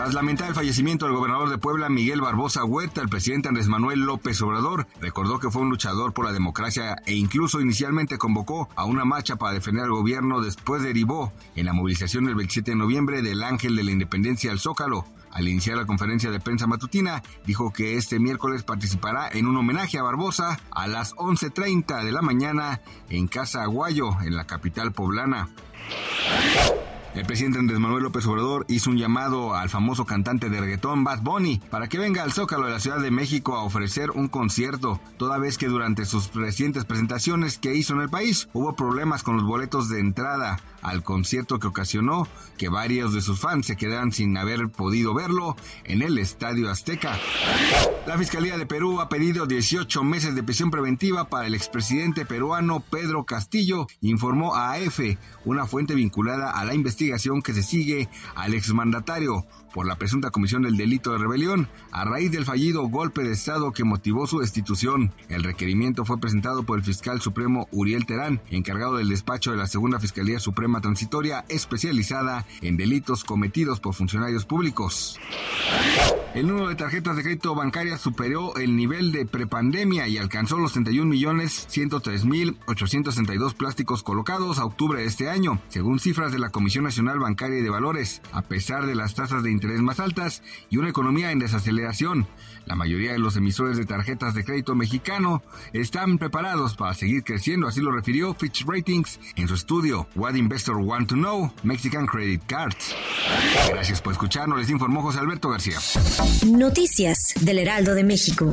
Tras lamentar el fallecimiento del gobernador de Puebla, Miguel Barbosa Huerta, el presidente Andrés Manuel López Obrador recordó que fue un luchador por la democracia e incluso inicialmente convocó a una marcha para defender al gobierno, después derivó en la movilización del 27 de noviembre del Ángel de la Independencia al Zócalo. Al iniciar la conferencia de prensa matutina, dijo que este miércoles participará en un homenaje a Barbosa a las 11.30 de la mañana en Casa Aguayo, en la capital poblana. El presidente Andrés Manuel López Obrador hizo un llamado al famoso cantante de reggaetón Bad Bunny para que venga al Zócalo de la Ciudad de México a ofrecer un concierto, toda vez que durante sus recientes presentaciones que hizo en el país hubo problemas con los boletos de entrada al concierto que ocasionó que varios de sus fans se quedaran sin haber podido verlo en el Estadio Azteca. La Fiscalía de Perú ha pedido 18 meses de prisión preventiva para el expresidente peruano Pedro Castillo, informó a AF, una fuente vinculada a la investigación que se sigue al exmandatario por la presunta comisión del delito de rebelión a raíz del fallido golpe de Estado que motivó su destitución. El requerimiento fue presentado por el fiscal supremo Uriel Terán, encargado del despacho de la Segunda Fiscalía Suprema Transitoria especializada en delitos cometidos por funcionarios públicos. El número de tarjetas de crédito bancaria superó el nivel de prepandemia y alcanzó los 31 millones 103 mil 862 plásticos colocados a octubre de este año, según cifras de la Comisión Nacional Bancaria y de Valores, a pesar de las tasas de interés más altas y una economía en desaceleración. La mayoría de los emisores de tarjetas de crédito mexicano están preparados para seguir creciendo, así lo refirió Fitch Ratings en su estudio What Investor Want to Know Mexican Credit Cards. Gracias por escucharnos, les informó José Alberto García. Noticias del Heraldo de México.